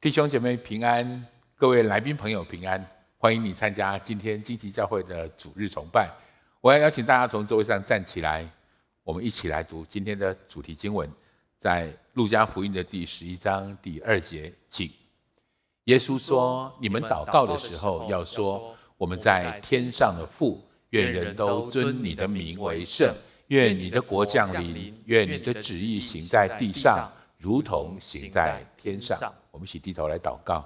弟兄姐妹平安，各位来宾朋友平安，欢迎你参加今天金旗教会的主日崇拜。我要邀请大家从座位上站起来，我们一起来读今天的主题经文，在路加福音的第十一章第二节，请。耶稣说：“你们祷告的时候，要说：我们在天上的父，愿人都尊你的名为圣，愿你的国降临，愿你的旨意行在地上，如同行在天上。”我们一起低头来祷告，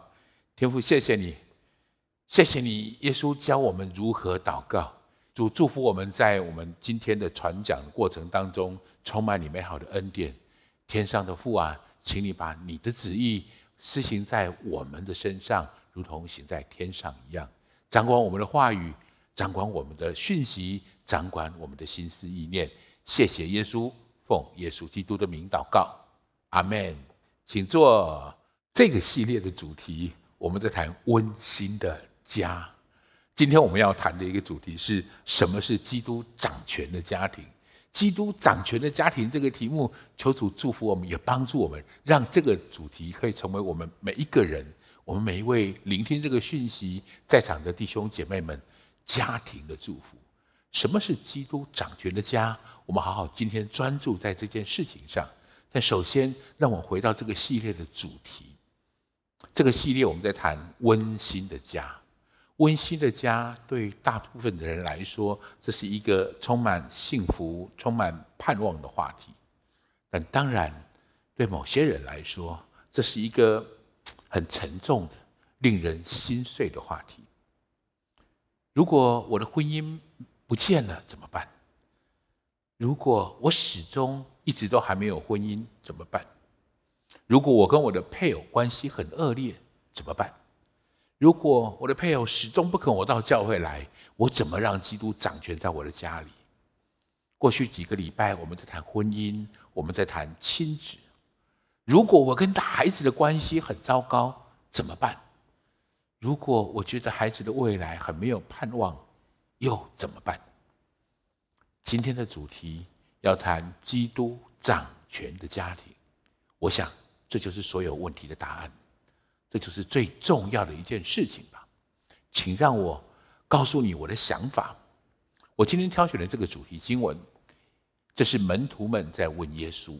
天父，谢谢你，谢谢你，耶稣教我们如何祷告。主祝福我们在我们今天的传讲过程当中，充满你美好的恩典。天上的父啊，请你把你的旨意施行在我们的身上，如同行在天上一样，掌管我们的话语，掌管我们的讯息，掌管我们的心思意念。谢谢耶稣，奉耶稣基督的名祷告，阿门。请坐。这个系列的主题，我们在谈温馨的家。今天我们要谈的一个主题是什么是基督掌权的家庭？基督掌权的家庭这个题目，求主祝福我们，也帮助我们，让这个主题可以成为我们每一个人，我们每一位聆听这个讯息在场的弟兄姐妹们家庭的祝福。什么是基督掌权的家？我们好好今天专注在这件事情上。但首先，让我回到这个系列的主题。这个系列我们在谈温馨的家，温馨的家对大部分的人来说，这是一个充满幸福、充满盼望的话题。但当然，对某些人来说，这是一个很沉重的、令人心碎的话题。如果我的婚姻不见了怎么办？如果我始终一直都还没有婚姻怎么办？如果我跟我的配偶关系很恶劣，怎么办？如果我的配偶始终不肯我到教会来，我怎么让基督掌权在我的家里？过去几个礼拜，我们在谈婚姻，我们在谈亲子。如果我跟孩子的关系很糟糕，怎么办？如果我觉得孩子的未来很没有盼望，又怎么办？今天的主题要谈基督掌权的家庭，我想。这就是所有问题的答案，这就是最重要的一件事情吧。请让我告诉你我的想法。我今天挑选的这个主题经文，这是门徒们在问耶稣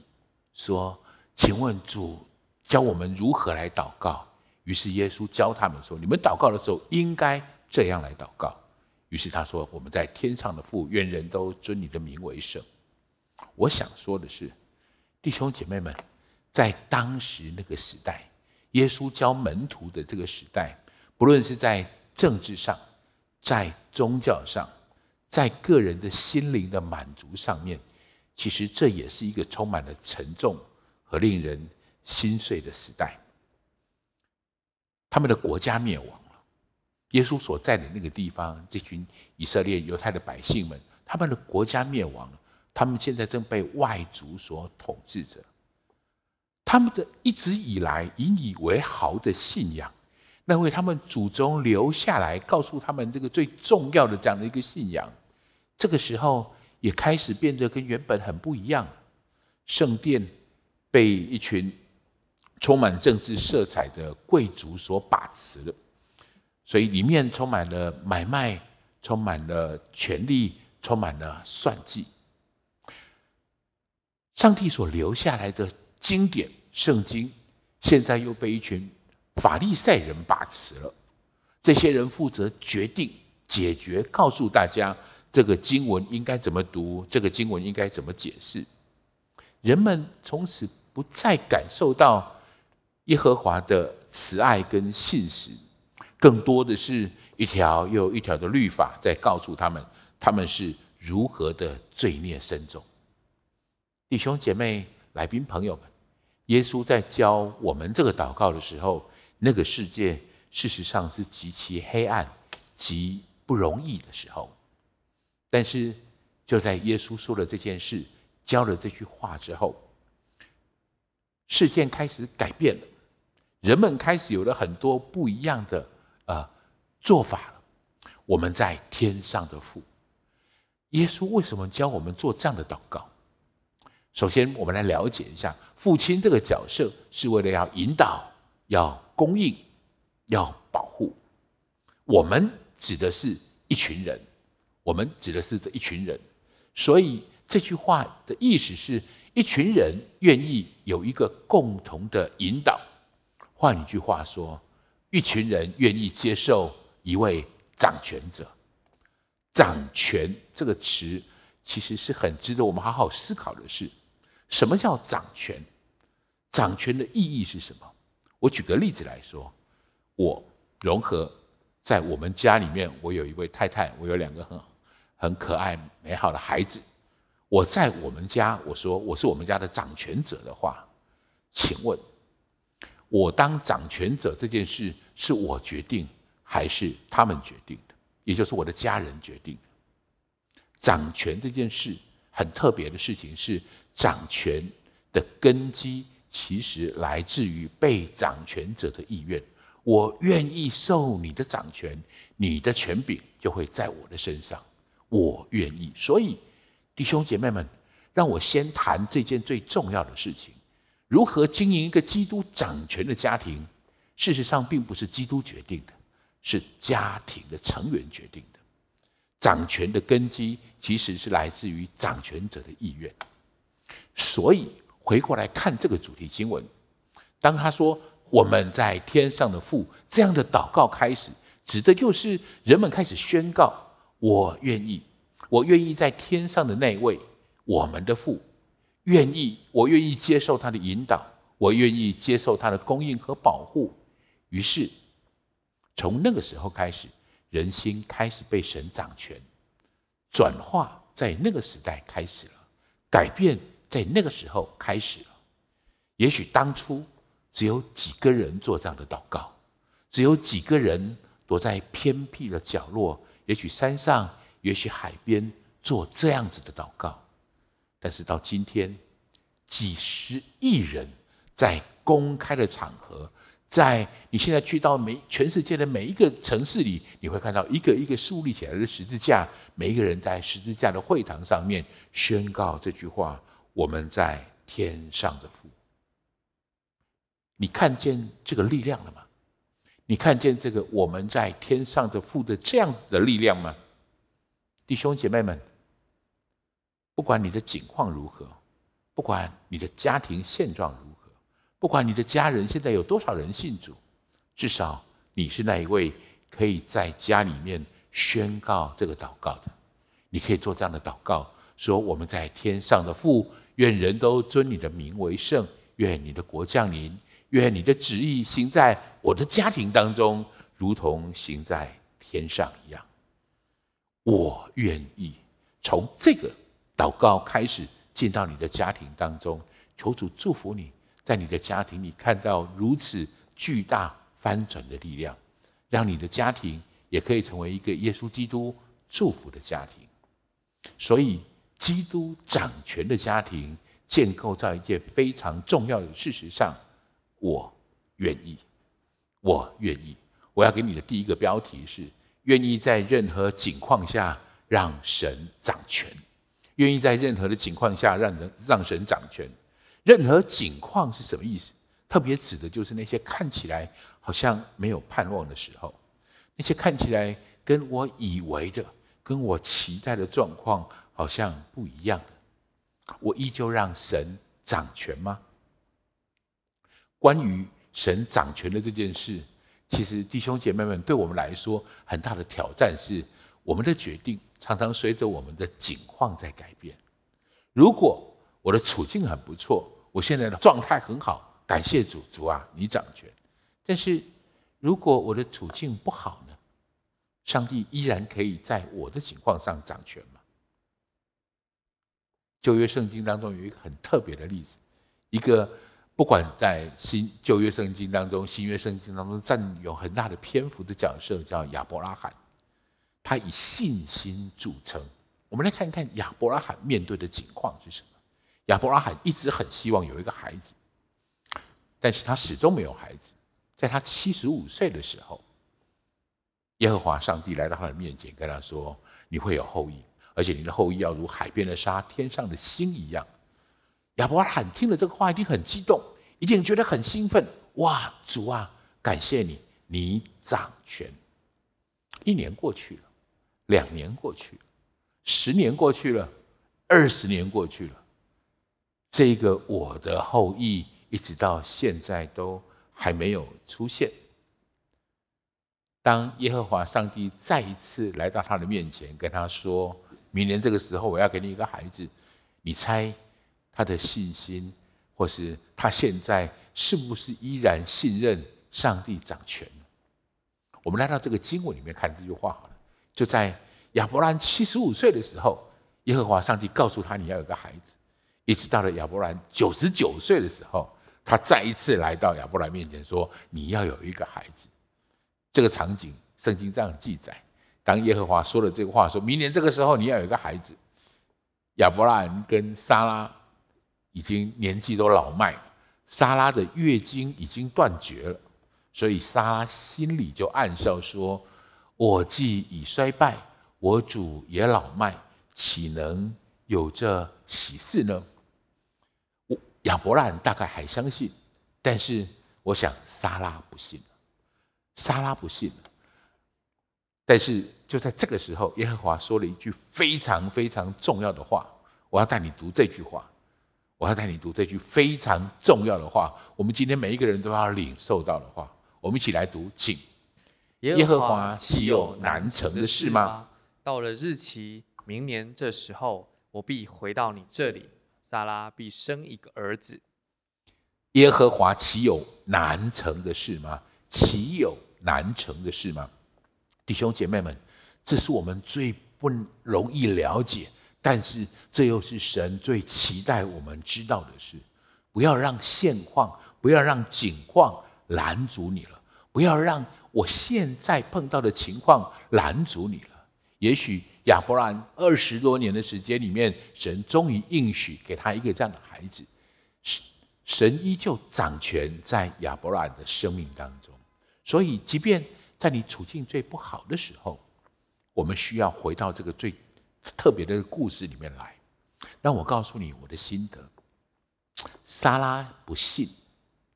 说：“请问主教我们如何来祷告？”于是耶稣教他们说：“你们祷告的时候应该这样来祷告。”于是他说：“我们在天上的父，愿人都尊你的名为圣。”我想说的是，弟兄姐妹们。在当时那个时代，耶稣教门徒的这个时代，不论是在政治上，在宗教上，在个人的心灵的满足上面，其实这也是一个充满了沉重和令人心碎的时代。他们的国家灭亡了，耶稣所在的那个地方，这群以色列犹太的百姓们，他们的国家灭亡了，他们现在正被外族所统治着。他们的一直以来引以为豪的信仰，那为他们祖宗留下来，告诉他们这个最重要的这样的一个信仰，这个时候也开始变得跟原本很不一样。圣殿被一群充满政治色彩的贵族所把持了，所以里面充满了买卖，充满了权力，充满了算计。上帝所留下来的。经典圣经现在又被一群法利赛人把持了。这些人负责决定、解决，告诉大家这个经文应该怎么读，这个经文应该怎么解释。人们从此不再感受到耶和华的慈爱跟信实，更多的是一条又一条的律法在告诉他们，他们是如何的罪孽深重。弟兄姐妹、来宾朋友们。耶稣在教我们这个祷告的时候，那个世界事实上是极其黑暗、极不容易的时候。但是，就在耶稣说了这件事、教了这句话之后，事件开始改变了，人们开始有了很多不一样的呃做法了。我们在天上的父，耶稣为什么教我们做这样的祷告？首先，我们来了解一下父亲这个角色，是为了要引导、要供应，要保护。我们指的是一群人，我们指的是这一群人。所以这句话的意思是一群人愿意有一个共同的引导。换一句话说，一群人愿意接受一位掌权者。掌权这个词其实是很值得我们好好思考的事。什么叫掌权？掌权的意义是什么？我举个例子来说，我融合在我们家里面，我有一位太太，我有两个很很可爱美好的孩子。我在我们家，我说我是我们家的掌权者的话，请问，我当掌权者这件事是我决定还是他们决定的？也就是我的家人决定的。掌权这件事很特别的事情是，掌权的根基。其实来自于被掌权者的意愿，我愿意受你的掌权，你的权柄就会在我的身上。我愿意，所以弟兄姐妹们，让我先谈这件最重要的事情：如何经营一个基督掌权的家庭。事实上，并不是基督决定的，是家庭的成员决定的。掌权的根基其实是来自于掌权者的意愿，所以。回过来看这个主题经文，当他说“我们在天上的父”这样的祷告开始，指的就是人们开始宣告：“我愿意，我愿意在天上的那位我们的父，愿意，我愿意接受他的引导，我愿意接受他的供应和保护。”于是，从那个时候开始，人心开始被神掌权，转化在那个时代开始了，改变。在那个时候开始了，也许当初只有几个人做这样的祷告，只有几个人躲在偏僻的角落，也许山上，也许海边做这样子的祷告。但是到今天，几十亿人在公开的场合，在你现在去到每全世界的每一个城市里，你会看到一个一个竖立起来的十字架，每一个人在十字架的会堂上面宣告这句话。我们在天上的父，你看见这个力量了吗？你看见这个我们在天上的父的这样子的力量吗？弟兄姐妹们，不管你的境况如何，不管你的家庭现状如何，不管你的家人现在有多少人信主，至少你是那一位可以在家里面宣告这个祷告的。你可以做这样的祷告，说我们在天上的父。愿人都尊你的名为圣，愿你的国降临，愿你的旨意行在我的家庭当中，如同行在天上一样。我愿意从这个祷告开始进到你的家庭当中，求主祝福你，在你的家庭里看到如此巨大翻转的力量，让你的家庭也可以成为一个耶稣基督祝福的家庭。所以。基督掌权的家庭建构在一件非常重要的事实上，我愿意，我愿意。我要给你的第一个标题是：愿意在任何境况下让神掌权。愿意在任何的情况下让人让神掌权。任何境况是什么意思？特别指的就是那些看起来好像没有盼望的时候，那些看起来跟我以为的、跟我期待的状况。好像不一样的，我依旧让神掌权吗？关于神掌权的这件事，其实弟兄姐妹们，对我们来说很大的挑战是，我们的决定常常随着我们的境况在改变。如果我的处境很不错，我现在的状态很好，感谢主，主啊，你掌权。但是如果我的处境不好呢？上帝依然可以在我的情况上掌权吗？旧约圣经当中有一个很特别的例子，一个不管在新旧约圣经当中、新约圣经当中占有很大的篇幅的角色，叫亚伯拉罕。他以信心著称。我们来看一看亚伯拉罕面对的境况是什么。亚伯拉罕一直很希望有一个孩子，但是他始终没有孩子。在他七十五岁的时候，耶和华上帝来到他的面前，跟他说：“你会有后裔。”而且你的后裔要如海边的沙、天上的星一样。亚伯拉罕听了这个话，一定很激动，一定觉得很兴奋。哇，主啊，感谢你，你掌权。一年过去了，两年过去了，十年过去了，二十年过去了，这个我的后裔一直到现在都还没有出现。当耶和华上帝再一次来到他的面前，跟他说：“明年这个时候，我要给你一个孩子。”你猜他的信心，或是他现在是不是依然信任上帝掌权？我们来到这个经文里面看这句话好了。就在亚伯兰七十五岁的时候，耶和华上帝告诉他：“你要有个孩子。”一直到了亚伯兰九十九岁的时候，他再一次来到亚伯兰面前说：“你要有一个孩子。”这个场景，圣经这样记载：当耶和华说了这个话，说明年这个时候你要有一个孩子。亚伯拉罕跟撒拉已经年纪都老迈了，撒拉的月经已经断绝了，所以撒拉心里就暗笑说：“我既已衰败，我主也老迈，岂能有这喜事呢？”我亚伯拉罕大概还相信，但是我想撒拉不信了，撒拉不信了。但是就在这个时候，耶和华说了一句非常非常重要的话，我要带你读这句话，我要带你读这句非常重要的话，我们今天每一个人都要领受到的话，我们一起来读，请。耶和华岂有难成的事吗？到了日期，明年这时候，我必回到你这里，撒拉必生一个儿子。耶和华岂有难成的事吗？岂有难成的事吗？弟兄姐妹们，这是我们最不容易了解，但是这又是神最期待我们知道的事。不要让现况，不要让景况拦阻你了，不要让我现在碰到的情况拦阻你了。也许亚伯兰二十多年的时间里面，神终于应许给他一个这样的孩子，神依旧掌权在亚伯兰的生命当中。所以，即便在你处境最不好的时候，我们需要回到这个最特别的故事里面来。让我告诉你我的心得：莎拉不信，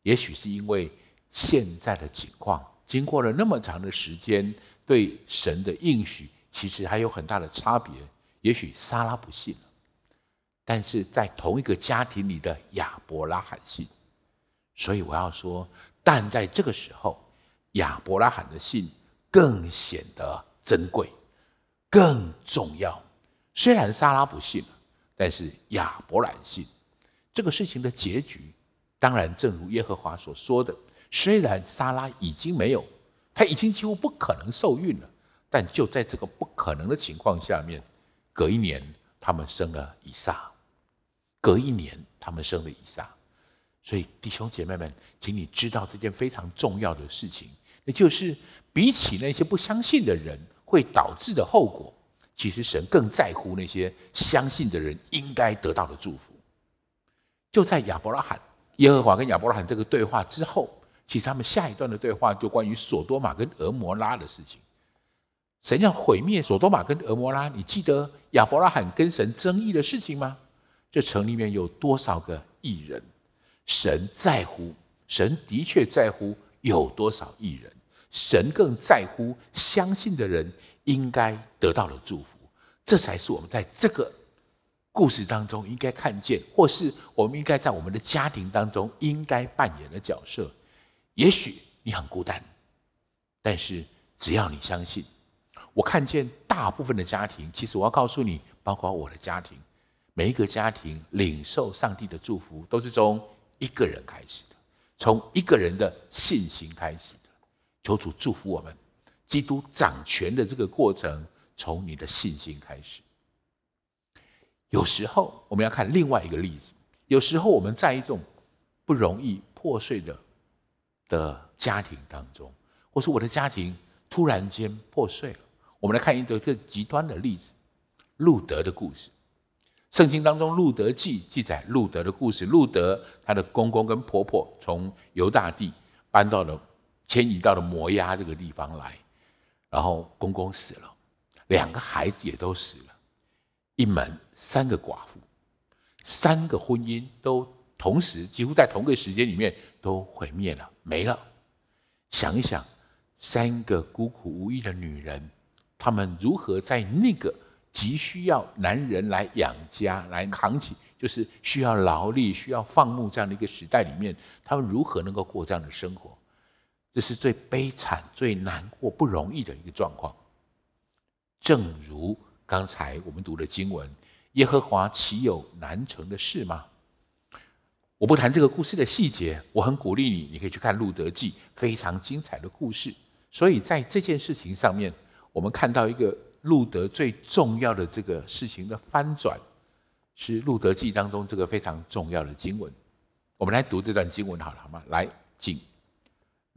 也许是因为现在的情况，经过了那么长的时间，对神的应许其实还有很大的差别。也许莎拉不信了，但是在同一个家庭里的亚伯拉罕信。所以我要说，但在这个时候。亚伯拉罕的信更显得珍贵，更重要。虽然撒拉不信了，但是亚伯兰信。这个事情的结局，当然正如耶和华所说的。虽然撒拉已经没有，他已经几乎不可能受孕了，但就在这个不可能的情况下面，隔一年他们生了以撒。隔一年他们生了以撒。所以弟兄姐妹们，请你知道这件非常重要的事情。也就是比起那些不相信的人会导致的后果，其实神更在乎那些相信的人应该得到的祝福。就在亚伯拉罕、耶和华跟亚伯拉罕这个对话之后，其实他们下一段的对话就关于所多玛跟蛾摩拉的事情。神要毁灭所多玛跟蛾摩拉，你记得亚伯拉罕跟神争议的事情吗？这城里面有多少个义人？神在乎，神的确在乎有多少义人。神更在乎相信的人应该得到的祝福，这才是我们在这个故事当中应该看见，或是我们应该在我们的家庭当中应该扮演的角色。也许你很孤单，但是只要你相信，我看见大部分的家庭，其实我要告诉你，包括我的家庭，每一个家庭领受上帝的祝福，都是从一个人开始的，从一个人的信心开始的。求主祝福我们，基督掌权的这个过程，从你的信心开始。有时候我们要看另外一个例子，有时候我们在一种不容易破碎的的家庭当中，或是我的家庭突然间破碎了。我们来看一个更极端的例子，路德的故事。圣经当中《路德记》记载路德的故事。路德他的公公跟婆婆从犹大地搬到了。迁移到了摩押这个地方来，然后公公死了，两个孩子也都死了，一门三个寡妇，三个婚姻都同时几乎在同个时间里面都毁灭了，没了。想一想，三个孤苦无依的女人，她们如何在那个急需要男人来养家、来扛起，就是需要劳力、需要放牧这样的一个时代里面，她们如何能够过这样的生活？这是最悲惨、最难过、不容易的一个状况。正如刚才我们读的经文：“耶和华岂有难成的事吗？”我不谈这个故事的细节，我很鼓励你，你可以去看《路德记》，非常精彩的故事。所以在这件事情上面，我们看到一个路德最重要的这个事情的翻转，是《路德记》当中这个非常重要的经文。我们来读这段经文好了，好吗？来，请。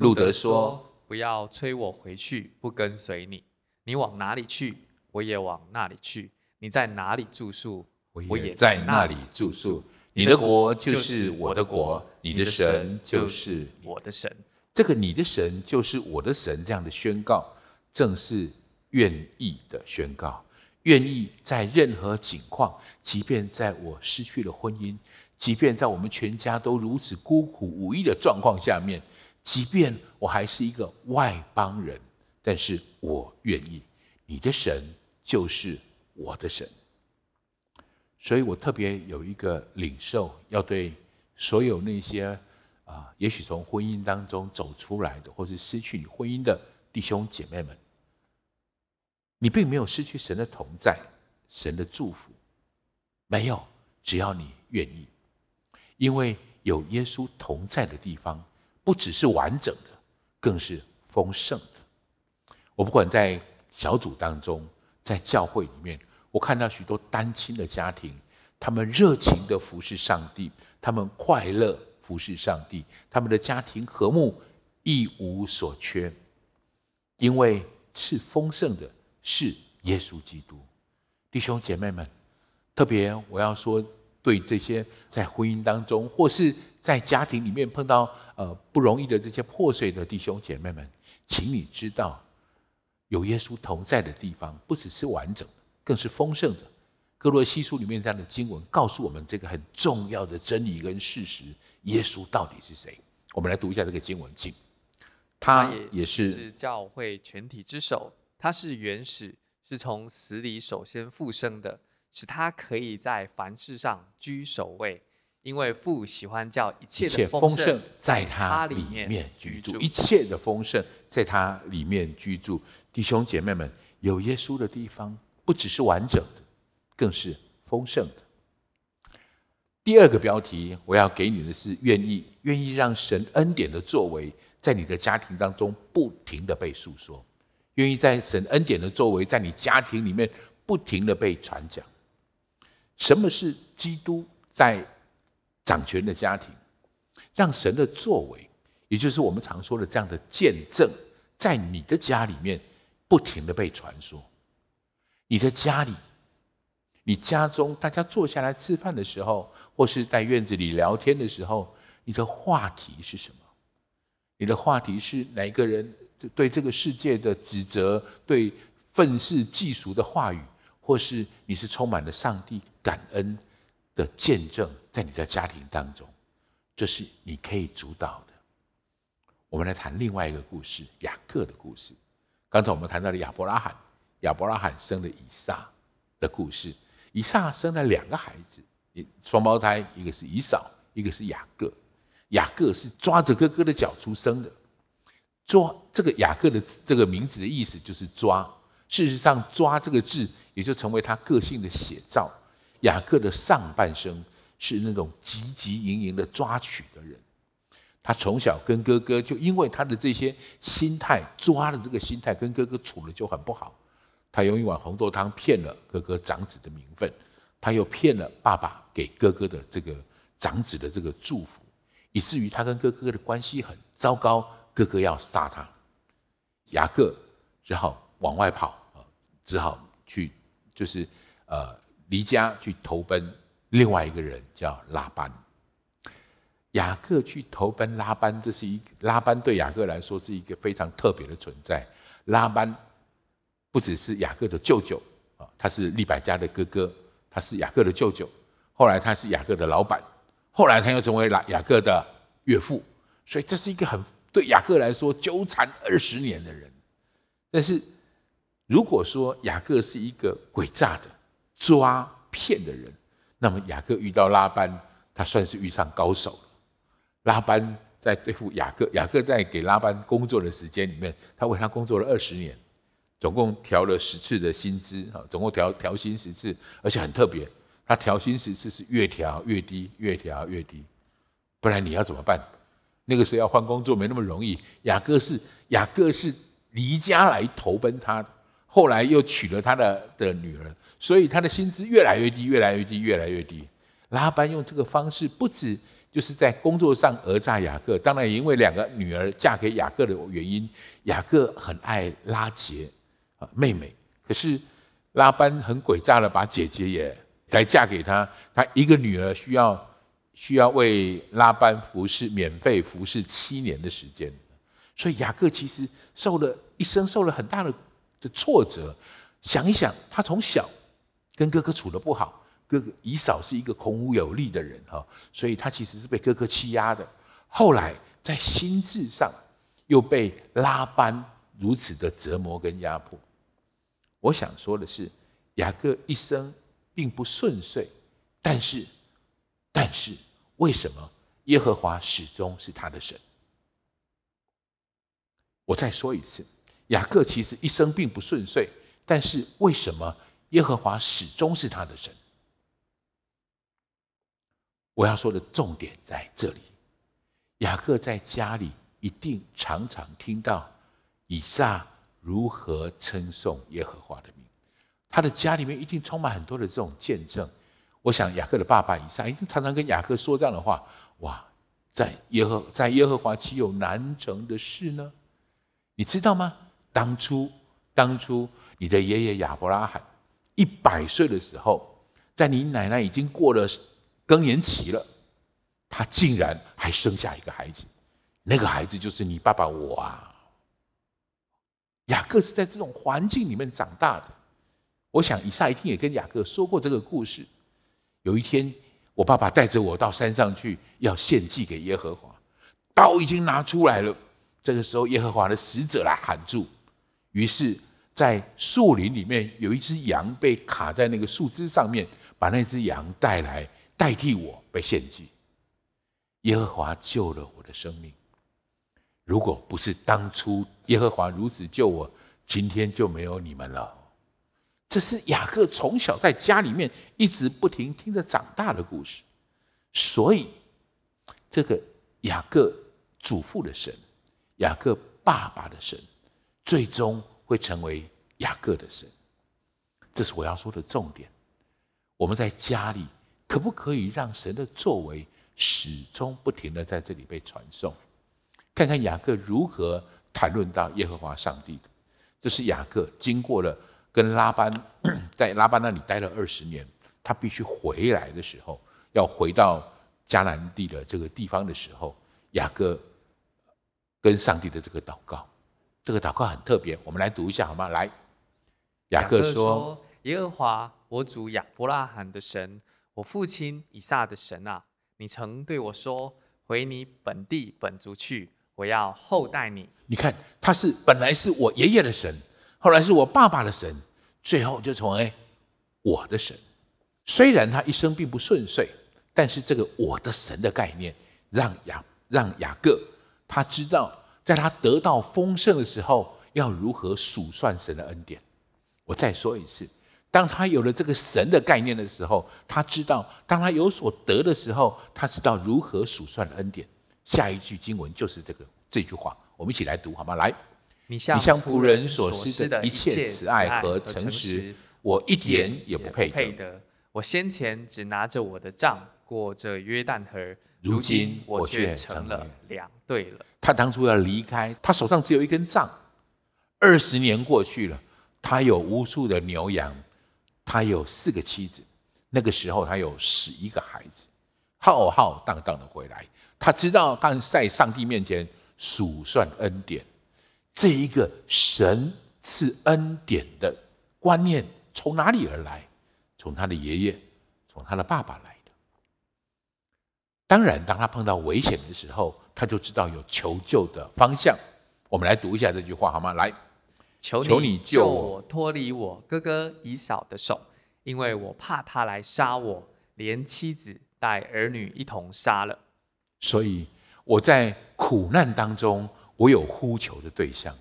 路德说：“不要催我回去，不跟随你。你往哪里去，我也往那里去。你在哪里住宿，我也在那里住宿。你的国就是我的国，你的神就是我的神。这个你的神就是我的神，这样的宣告，正是愿意的宣告。愿意在任何情况，即便在我失去了婚姻，即便在我们全家都如此孤苦无依的状况下面。”即便我还是一个外邦人，但是我愿意，你的神就是我的神。所以我特别有一个领受，要对所有那些啊，也许从婚姻当中走出来的，或是失去你婚姻的弟兄姐妹们，你并没有失去神的同在，神的祝福，没有，只要你愿意，因为有耶稣同在的地方。不只是完整的，更是丰盛的。我不管在小组当中，在教会里面，我看到许多单亲的家庭，他们热情的服侍上帝，他们快乐服侍上帝，他们的家庭和睦，一无所缺。因为赐丰盛的是耶稣基督。弟兄姐妹们，特别我要说，对这些在婚姻当中，或是在家庭里面碰到呃不容易的这些破碎的弟兄姐妹们，请你知道，有耶稣同在的地方，不只是完整，更是丰盛的。哥罗西书里面这样的经文告诉我们这个很重要的真理跟事实：耶稣到底是谁？我们来读一下这个经文，请。他也是，也是教会全体之首，他是原始，是从死里首先复生的，使他可以在凡事上居首位。因为父喜欢叫一切的丰盛在他里面居住，一切的丰盛在他里面居住。弟兄姐妹们，有耶稣的地方，不只是完整的，更是丰盛的。第二个标题我要给你的是：愿意，愿意让神恩典的作为在你的家庭当中不停的被诉说，愿意在神恩典的作为在你家庭里面不停的被传讲。什么是基督在？掌权的家庭，让神的作为，也就是我们常说的这样的见证，在你的家里面不停地被传说。你的家里，你家中大家坐下来吃饭的时候，或是在院子里聊天的时候，你的话题是什么？你的话题是哪一个人对这个世界的指责，对愤世嫉俗的话语，或是你是充满了上帝感恩的见证？在你的家庭当中，这是你可以主导的。我们来谈另外一个故事，雅各的故事。刚才我们谈到了亚伯拉罕，亚伯拉罕生了以撒的故事。以撒生了两个孩子，双胞胎，一个是以扫，一个是雅各。雅各是抓着哥哥的脚出生的。抓这个雅各的这个名字的意思就是抓。事实上，抓这个字也就成为他个性的写照。雅各的上半生。是那种汲汲营营的抓取的人，他从小跟哥哥就因为他的这些心态，抓的这个心态，跟哥哥处的就很不好。他用一碗红豆汤骗了哥哥长子的名分，他又骗了爸爸给哥哥的这个长子的这个祝福，以至于他跟哥哥的关系很糟糕，哥哥要杀他。雅各只好往外跑啊，只好去就是呃离家去投奔。另外一个人叫拉班，雅各去投奔拉班，这是一拉班对雅各来说是一个非常特别的存在。拉班不只是雅各的舅舅啊，他是利百加的哥哥，他是雅各的舅舅。后来他是雅各的老板，后来他又成为了雅各的岳父，所以这是一个很对雅各来说纠缠二十年的人。但是，如果说雅各是一个诡诈的、抓骗的人，那么雅各遇到拉班，他算是遇上高手了。拉班在对付雅各，雅各在给拉班工作的时间里面，他为他工作了二十年，总共调了十次的薪资啊，总共调调薪十次，而且很特别，他调薪十次是越调越低，越调越低，不然你要怎么办？那个时候要换工作没那么容易。雅各是雅各是离家来投奔他，后来又娶了他的的女儿，所以他的薪资越来越低，越来越低，越来越低。拉班用这个方式，不止就是在工作上讹诈雅各，当然也因为两个女儿嫁给雅各的原因，雅各很爱拉杰啊妹妹，可是拉班很诡诈的把姐姐也来嫁给他，他一个女儿需要。需要为拉班服侍，免费服侍七年的时间，所以雅各其实受了一生受了很大的的挫折。想一想，他从小跟哥哥处的不好，哥哥以扫是一个孔武有力的人哈，所以他其实是被哥哥欺压的。后来在心智上又被拉班如此的折磨跟压迫。我想说的是，雅各一生并不顺遂，但是。但是为什么耶和华始终是他的神？我再说一次，雅各其实一生并不顺遂，但是为什么耶和华始终是他的神？我要说的重点在这里：雅各在家里一定常常听到以撒如何称颂耶和华的名，他的家里面一定充满很多的这种见证。我想雅各的爸爸以撒一定常常跟雅各说这样的话：哇，在耶和在耶和华岂有难成的事呢？你知道吗？当初当初你的爷爷亚伯拉罕一百岁的时候，在你奶奶已经过了更年期了，他竟然还生下一个孩子，那个孩子就是你爸爸我啊。雅各是在这种环境里面长大的，我想以撒一定也跟雅各说过这个故事。有一天，我爸爸带着我到山上去，要献祭给耶和华，刀已经拿出来了。这个时候，耶和华的使者来喊住，于是，在树林里面有一只羊被卡在那个树枝上面，把那只羊带来代替我被献祭。耶和华救了我的生命。如果不是当初耶和华如此救我，今天就没有你们了。这是雅各从小在家里面一直不停听着长大的故事，所以这个雅各祖父的神，雅各爸爸的神，最终会成为雅各的神。这是我要说的重点。我们在家里可不可以让神的作为始终不停地在这里被传颂？看看雅各如何谈论到耶和华上帝的。这是雅各经过了。跟拉班 在拉班那里待了二十年，他必须回来的时候，要回到迦南地的这个地方的时候，雅各跟上帝的这个祷告，这个祷告很特别，我们来读一下好吗？来，雅各说：“耶和华，我主亚伯拉罕的神，我父亲以撒的神啊，你曾对我说，回你本地本族去，我要厚待你。你看，他是本来是我爷爷的神。”后来是我爸爸的神，最后就成为我的神。虽然他一生并不顺遂，但是这个“我的神”的概念，让雅让雅各他知道，在他得到丰盛的时候，要如何数算神的恩典。我再说一次，当他有了这个神的概念的时候，他知道，当他有所得的时候，他知道如何数算恩典。下一句经文就是这个这句话，我们一起来读好吗？来。你向仆人所施的一切慈爱和诚实，我一点也不配得。我先前只拿着我的杖过这约旦河，如今我却成了两队了。他当初要离开，他手上只有一根杖。二十年过去了，他有无数的牛羊，他有四个妻子。那个时候他有十一个孩子，浩浩荡荡的回来。他知道，但在上帝面前数算恩典。这一个神赐恩典的观念从哪里而来？从他的爷爷，从他的爸爸来的。当然，当他碰到危险的时候，他就知道有求救的方向。我们来读一下这句话好吗？来，求求你救我脱离我哥哥以扫的手，因为我怕他来杀我，连妻子带儿女一同杀了。所以我在苦难当中，我有呼求的对象。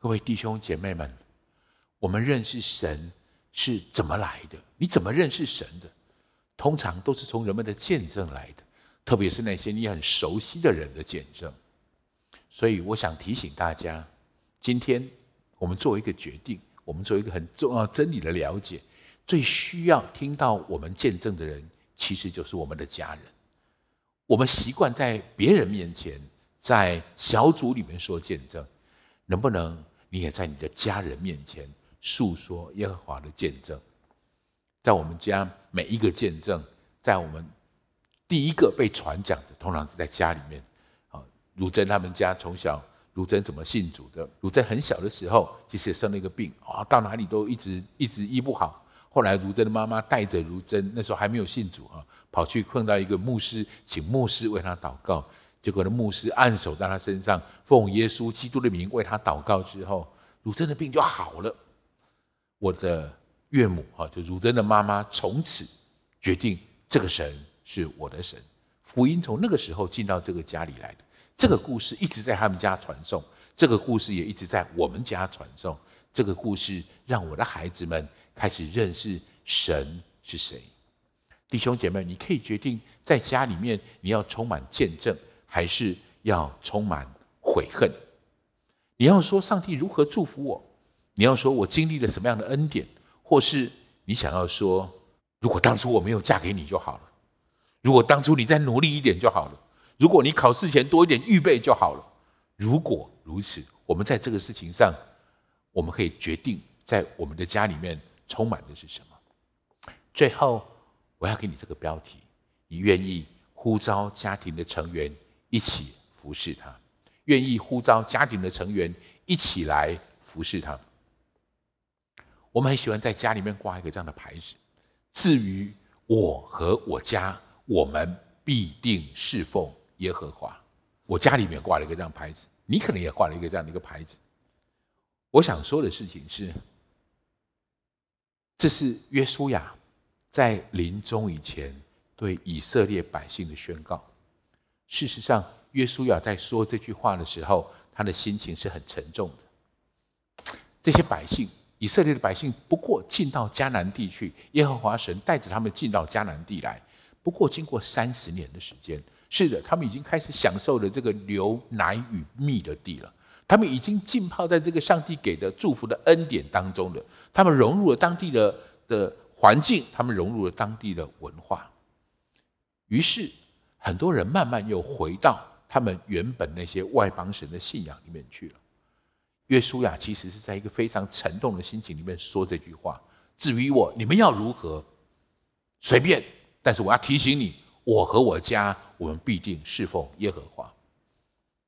各位弟兄姐妹们，我们认识神是怎么来的？你怎么认识神的？通常都是从人们的见证来的，特别是那些你很熟悉的人的见证。所以我想提醒大家，今天我们做一个决定，我们做一个很重要真理的了解，最需要听到我们见证的人，其实就是我们的家人。我们习惯在别人面前，在小组里面说见证，能不能你也在你的家人面前诉说耶和华的见证？在我们家每一个见证，在我们第一个被传讲的，通常是在家里面。啊，如珍他们家从小，如珍怎么信主的？如珍很小的时候，其实也生了一个病啊，到哪里都一直一直医不好。后来如珍的妈妈带着如珍，那时候还没有信主啊，跑去碰到一个牧师，请牧师为他祷告。结果呢，牧师按手在他身上，奉耶稣基督的名为他祷告之后，如珍的病就好了。我的。岳母哈，就汝珍的妈妈，从此决定这个神是我的神。福音从那个时候进到这个家里来的。这个故事一直在他们家传颂，这个故事也一直在我们家传颂。这个故事让我的孩子们开始认识神是谁。弟兄姐妹，你可以决定在家里面你要充满见证，还是要充满悔恨。你要说上帝如何祝福我，你要说我经历了什么样的恩典。或是你想要说，如果当初我没有嫁给你就好了，如果当初你再努力一点就好了，如果你考试前多一点预备就好了。如果如此，我们在这个事情上，我们可以决定在我们的家里面充满的是什么。最后，我要给你这个标题：你愿意呼召家庭的成员一起服侍他，愿意呼召家庭的成员一起来服侍他。我们很喜欢在家里面挂一个这样的牌子。至于我和我家，我们必定侍奉耶和华。我家里面挂了一个这样牌子，你可能也挂了一个这样的一个牌子。我想说的事情是，这是约书亚在临终以前对以色列百姓的宣告。事实上，约书亚在说这句话的时候，他的心情是很沉重的。这些百姓。以色列的百姓不过进到迦南地去，耶和华神带着他们进到迦南地来。不过经过三十年的时间，是的，他们已经开始享受了这个牛奶与蜜的地了。他们已经浸泡在这个上帝给的祝福的恩典当中了。他们融入了当地的的环境，他们融入了当地的文化。于是，很多人慢慢又回到他们原本那些外邦神的信仰里面去了。约书亚其实是在一个非常沉重的心情里面说这句话。至于我，你们要如何，随便。但是我要提醒你，我和我家，我们必定侍奉耶和华。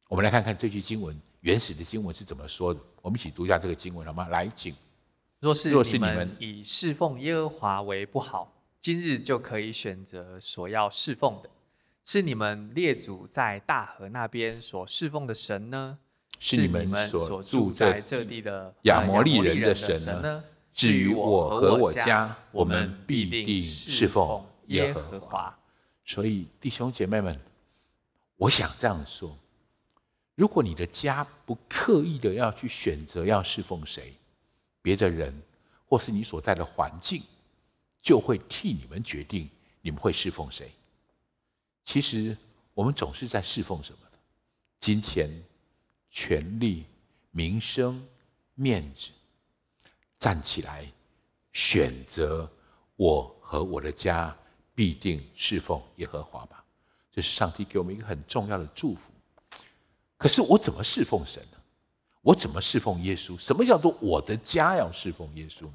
我们来看看这句经文原始的经文是怎么说的。我们一起读一下这个经文好吗？来，请。若是若是你们以侍奉耶和华为不好，今日就可以选择所要侍奉的，是你们列祖在大河那边所侍奉的神呢？是你们所住在这地的亚摩利人的神呢？至于我和我家，我们必定侍奉耶和华。所以弟兄姐妹们，我想这样说：如果你的家不刻意的要去选择要侍奉谁，别的人或是你所在的环境，就会替你们决定你们会侍奉谁。其实我们总是在侍奉什么的？金钱。权力、名声、面子，站起来，选择我和我的家必定侍奉耶和华吧。这是上帝给我们一个很重要的祝福。可是我怎么侍奉神呢？我怎么侍奉耶稣？什么叫做我的家要侍奉耶稣呢？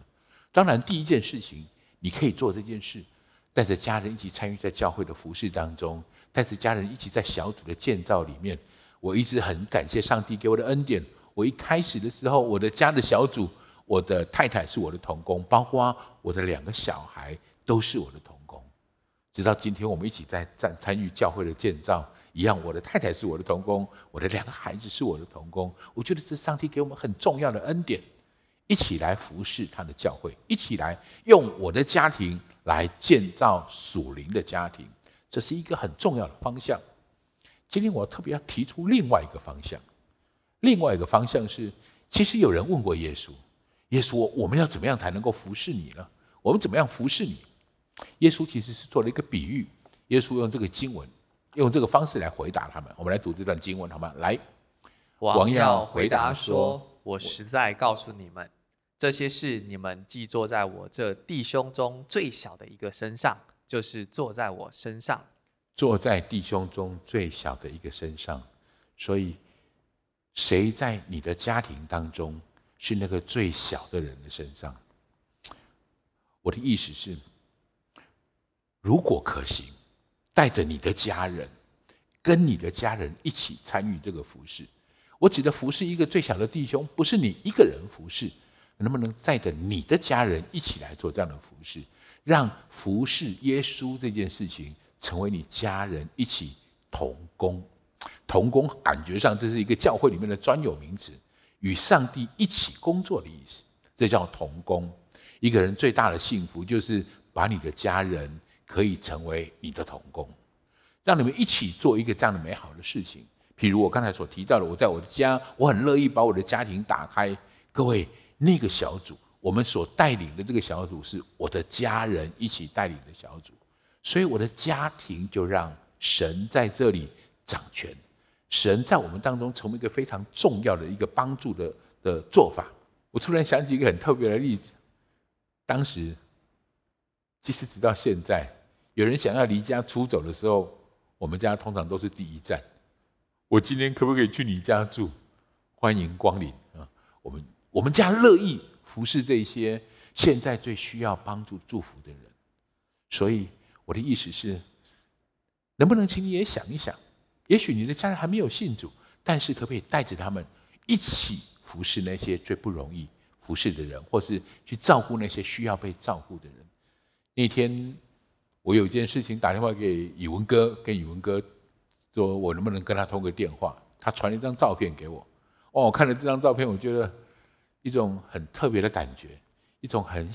当然，第一件事情，你可以做这件事，带着家人一起参与在教会的服事当中，带着家人一起在小组的建造里面。我一直很感谢上帝给我的恩典。我一开始的时候，我的家的小组，我的太太是我的同工，包括我的两个小孩都是我的同工。直到今天，我们一起在参参与教会的建造一样。我的太太是我的同工，我的两个孩子是我的同工。我觉得这上帝给我们很重要的恩典，一起来服侍他的教会，一起来用我的家庭来建造属灵的家庭，这是一个很重要的方向。今天我特别要提出另外一个方向，另外一个方向是，其实有人问过耶稣，耶稣，我们要怎么样才能够服侍你呢？我们怎么样服侍你？耶稣其实是做了一个比喻，耶稣用这个经文，用这个方式来回答他们。我们来读这段经文好吗？来，王要回答说：“我实在告诉你们，这些事你们既做在我这弟兄中最小的一个身上，就是坐在我身上。坐在弟兄中最小的一个身上。所以，谁在你的家庭当中是那个最小的人的身上？我的意思是。”如果可行，带着你的家人，跟你的家人一起参与这个服饰。我指的服饰一个最小的弟兄，不是你一个人服饰，能不能带着你的家人一起来做这样的服饰，让服侍耶稣这件事情成为你家人一起同工。同工感觉上这是一个教会里面的专有名词，与上帝一起工作的意思，这叫同工。一个人最大的幸福就是把你的家人。可以成为你的同工，让你们一起做一个这样的美好的事情。譬如我刚才所提到的，我在我的家，我很乐意把我的家庭打开。各位，那个小组，我们所带领的这个小组是我的家人一起带领的小组，所以我的家庭就让神在这里掌权，神在我们当中成为一个非常重要的一个帮助的的做法。我突然想起一个很特别的例子，当时其实直到现在。有人想要离家出走的时候，我们家通常都是第一站。我今天可不可以去你家住？欢迎光临啊！我们我们家乐意服侍这些现在最需要帮助、祝福的人。所以我的意思是，能不能请你也想一想？也许你的家人还没有信主，但是可不可以带着他们一起服侍那些最不容易服侍的人，或是去照顾那些需要被照顾的人？那天。我有一件事情打电话给宇文哥，跟宇文哥说，我能不能跟他通个电话？他传了一张照片给我。哦，我看了这张照片，我觉得一种很特别的感觉，一种很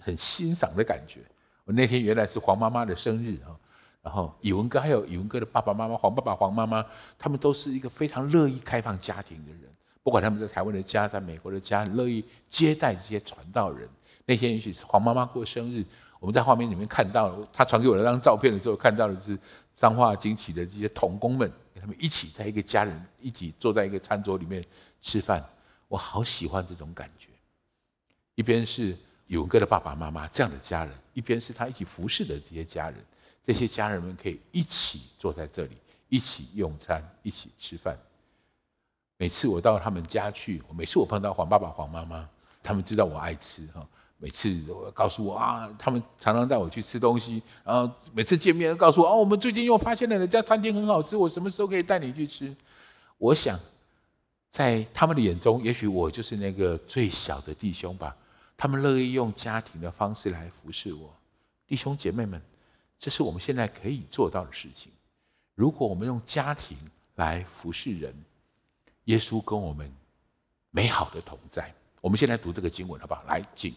很欣赏的感觉。我那天原来是黄妈妈的生日啊，然后宇文哥还有宇文哥的爸爸妈妈，黄爸爸、黄妈妈，他们都是一个非常乐意开放家庭的人。不管他们在台湾的家，在美国的家，乐意接待这些传道人。那天也许是黄妈妈过生日。我们在画面里面看到，他传给我那张照片的时候，看到的是彰化惊奇的这些童工们，跟他们一起在一个家人一起坐在一个餐桌里面吃饭，我好喜欢这种感觉。一边是宇文哥的爸爸妈妈这样的家人，一边是他一起服侍的这些家人，这些家人们可以一起坐在这里，一起用餐，一起吃饭。每次我到他们家去，每次我碰到黄爸爸、黄妈妈，他们知道我爱吃哈。每次都告诉我啊，他们常常带我去吃东西，然后每次见面都告诉我哦，我们最近又发现了哪家餐厅很好吃，我什么时候可以带你去吃？我想，在他们的眼中，也许我就是那个最小的弟兄吧。他们乐意用家庭的方式来服侍我，弟兄姐妹们，这是我们现在可以做到的事情。如果我们用家庭来服侍人，耶稣跟我们美好的同在。我们先来读这个经文，好不好？来，请。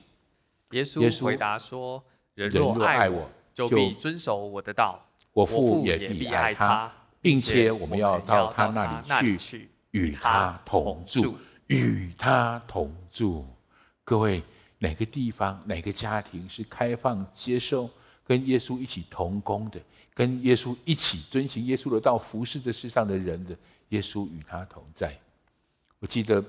耶稣回答说：“人若爱我，就必遵守我的道。我父也必爱他，并且我们要到他那里去，与他同住，与他同住。各位，哪个地方、哪个家庭是开放接受跟耶稣一起同工的，跟耶稣一起遵行耶稣的道、服侍这世上的人的？耶稣与他同在。我记得。”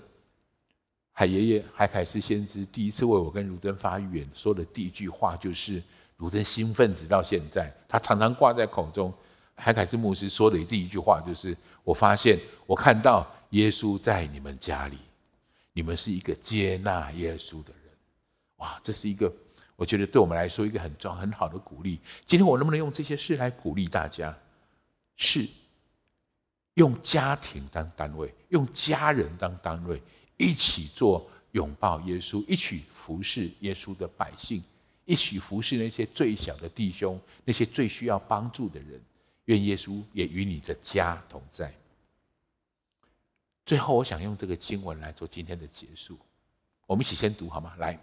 海爷爷海凯斯先知第一次为我跟如珍发预言说的第一句话，就是如珍兴奋直到现在，他常常挂在口中。海凯斯牧师说的第一句话就是：我发现，我看到耶稣在你们家里，你们是一个接纳耶稣的人。哇，这是一个我觉得对我们来说一个很重很好的鼓励。今天我能不能用这些事来鼓励大家？是用家庭当单位，用家人当单位。一起做拥抱耶稣，一起服侍耶稣的百姓，一起服侍那些最小的弟兄，那些最需要帮助的人。愿耶稣也与你的家同在。最后，我想用这个经文来做今天的结束。我们一起先读好吗？来，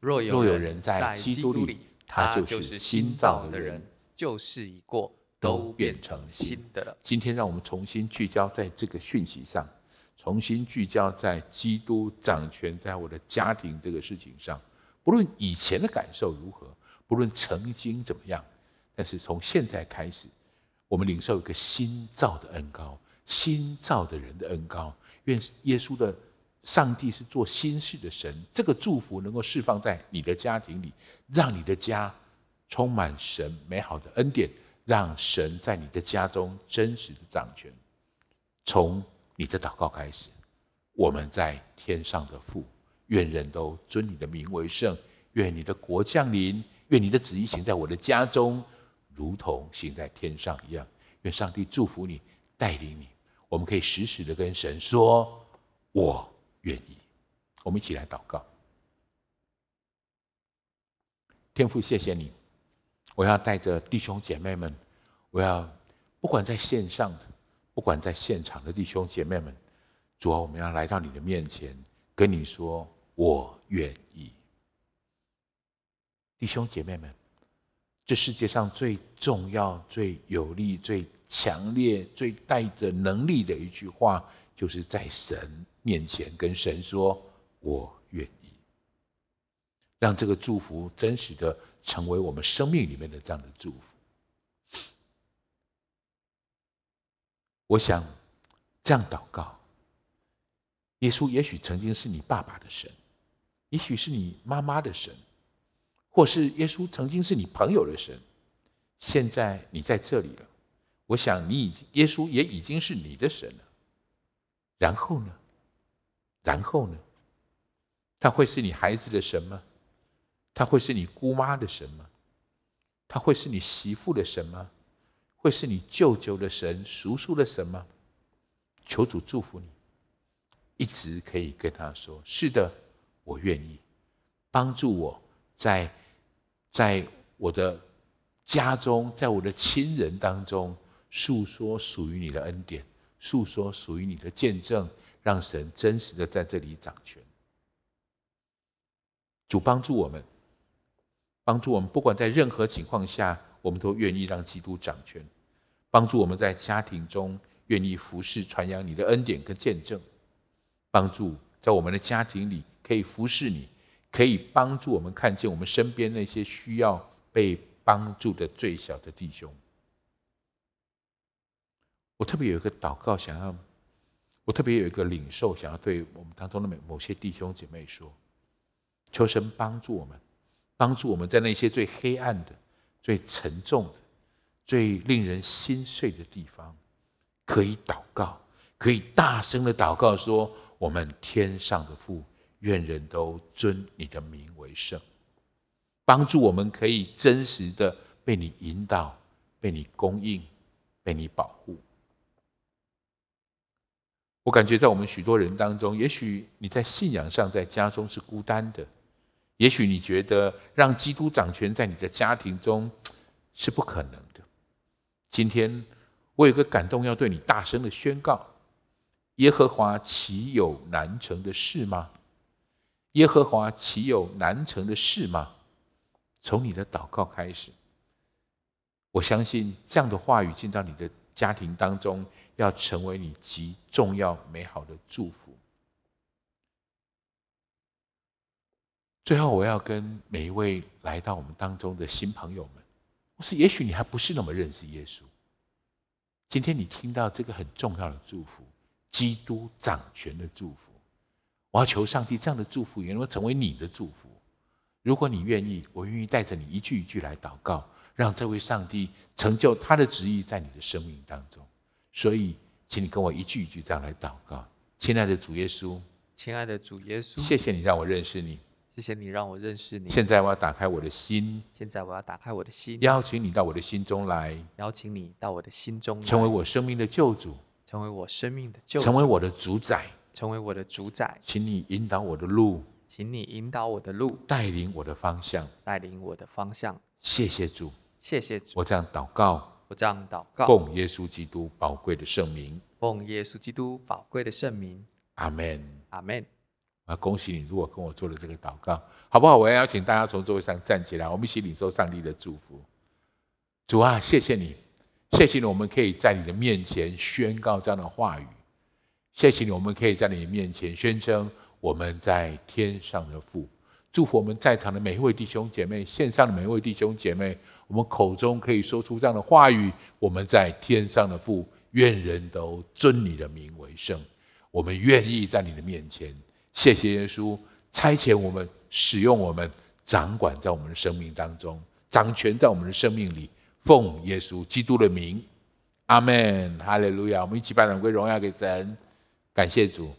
若有若有人在基督里，他就是新造的人，旧事已过，都变成新的了。今天，让我们重新聚焦在这个讯息上，重新聚焦在基督掌权在我的家庭这个事情上。不论以前的感受如何，不论曾经怎么样，但是从现在开始，我们领受一个新造的恩膏，新造的人的恩膏。愿耶稣的上帝是做新事的神，这个祝福能够释放在你的家庭里，让你的家充满神美好的恩典，让神在你的家中真实的掌权。从你的祷告开始，我们在天上的父。愿人都尊你的名为圣，愿你的国降临，愿你的旨意行在我的家中，如同行在天上一样。愿上帝祝福你，带领你，我们可以时时的跟神说：“我愿意。”我们一起来祷告。天父，谢谢你，我要带着弟兄姐妹们，我要不管在线上的，不管在现场的弟兄姐妹们，主啊，我们要来到你的面前，跟你说。我愿意，弟兄姐妹们，这世界上最重要、最有力、最强烈、最带着能力的一句话，就是在神面前跟神说“我愿意”，让这个祝福真实的成为我们生命里面的这样的祝福。我想这样祷告，耶稣也许曾经是你爸爸的神。也许是你妈妈的神，或是耶稣曾经是你朋友的神，现在你在这里了。我想你已经，耶稣也已经是你的神了。然后呢？然后呢？他会是你孩子的神吗？他会是你姑妈的神吗？他会是你媳妇的神吗？会是你舅舅的神、叔叔的神吗？求主祝福你，一直可以跟他说：“是的。”我愿意帮助我在，在我的家中，在我的亲人当中诉说属于你的恩典，诉说属于你的见证，让神真实的在这里掌权。主帮助我们，帮助我们，不管在任何情况下，我们都愿意让基督掌权。帮助我们在家庭中愿意服侍传扬你的恩典跟见证，帮助在我们的家庭里。可以服侍你，可以帮助我们看见我们身边那些需要被帮助的最小的弟兄。我特别有一个祷告，想要，我特别有一个领受，想要对我们当中的某某些弟兄姐妹说：求神帮助我们，帮助我们在那些最黑暗的、最沉重的、最令人心碎的地方，可以祷告，可以大声的祷告说：我们天上的父。愿人都尊你的名为圣，帮助我们可以真实的被你引导、被你供应、被你保护。我感觉在我们许多人当中，也许你在信仰上在家中是孤单的，也许你觉得让基督掌权在你的家庭中是不可能的。今天我有个感动，要对你大声的宣告：耶和华岂有难成的事吗？耶和华岂有难成的事吗？从你的祷告开始，我相信这样的话语进到你的家庭当中，要成为你极重要美好的祝福。最后，我要跟每一位来到我们当中的新朋友们，我是也许你还不是那么认识耶稣，今天你听到这个很重要的祝福，基督掌权的祝福。我要求上帝这样的祝福也能够成为你的祝福。如果你愿意，我愿意带着你一句一句来祷告，让这位上帝成就他的旨意在你的生命当中。所以，请你跟我一句一句这样来祷告。亲爱的主耶稣，亲爱的主耶稣，谢谢你让我认识你，谢谢你让我认识你。现在我要打开我的心，现在我要打开我的心，邀请你到我的心中来，邀请你到我的心中来，成为我生命的救主，成为我生命的救主，成为我的主宰。成为我的主宰，请你引导我的路，请你引导我的路，带领我的方向，带领我的方向。谢谢主，谢谢主。我这样祷告，我这样祷告，奉耶稣基督宝贵的圣名，奉耶稣基督宝贵的圣名。阿门，阿门。啊，恭喜你！如果跟我做了这个祷告，好不好？我要邀请大家从座位上站起来，我们一起领受上帝的祝福。主啊，谢谢你，谢谢你，我们可以在你的面前宣告这样的话语。谢谢你，我们可以在你的面前宣称我们在天上的父。祝福我们在场的每一位弟兄姐妹，线上的每一位弟兄姐妹，我们口中可以说出这样的话语：我们在天上的父，愿人都尊你的名为圣。我们愿意在你的面前。谢谢耶稣差遣我们，使用我们，掌管在我们的生命当中，掌权在我们的生命里。奉耶稣基督的名，阿门，哈利路亚。我们一起把掌归荣耀给神，感谢主。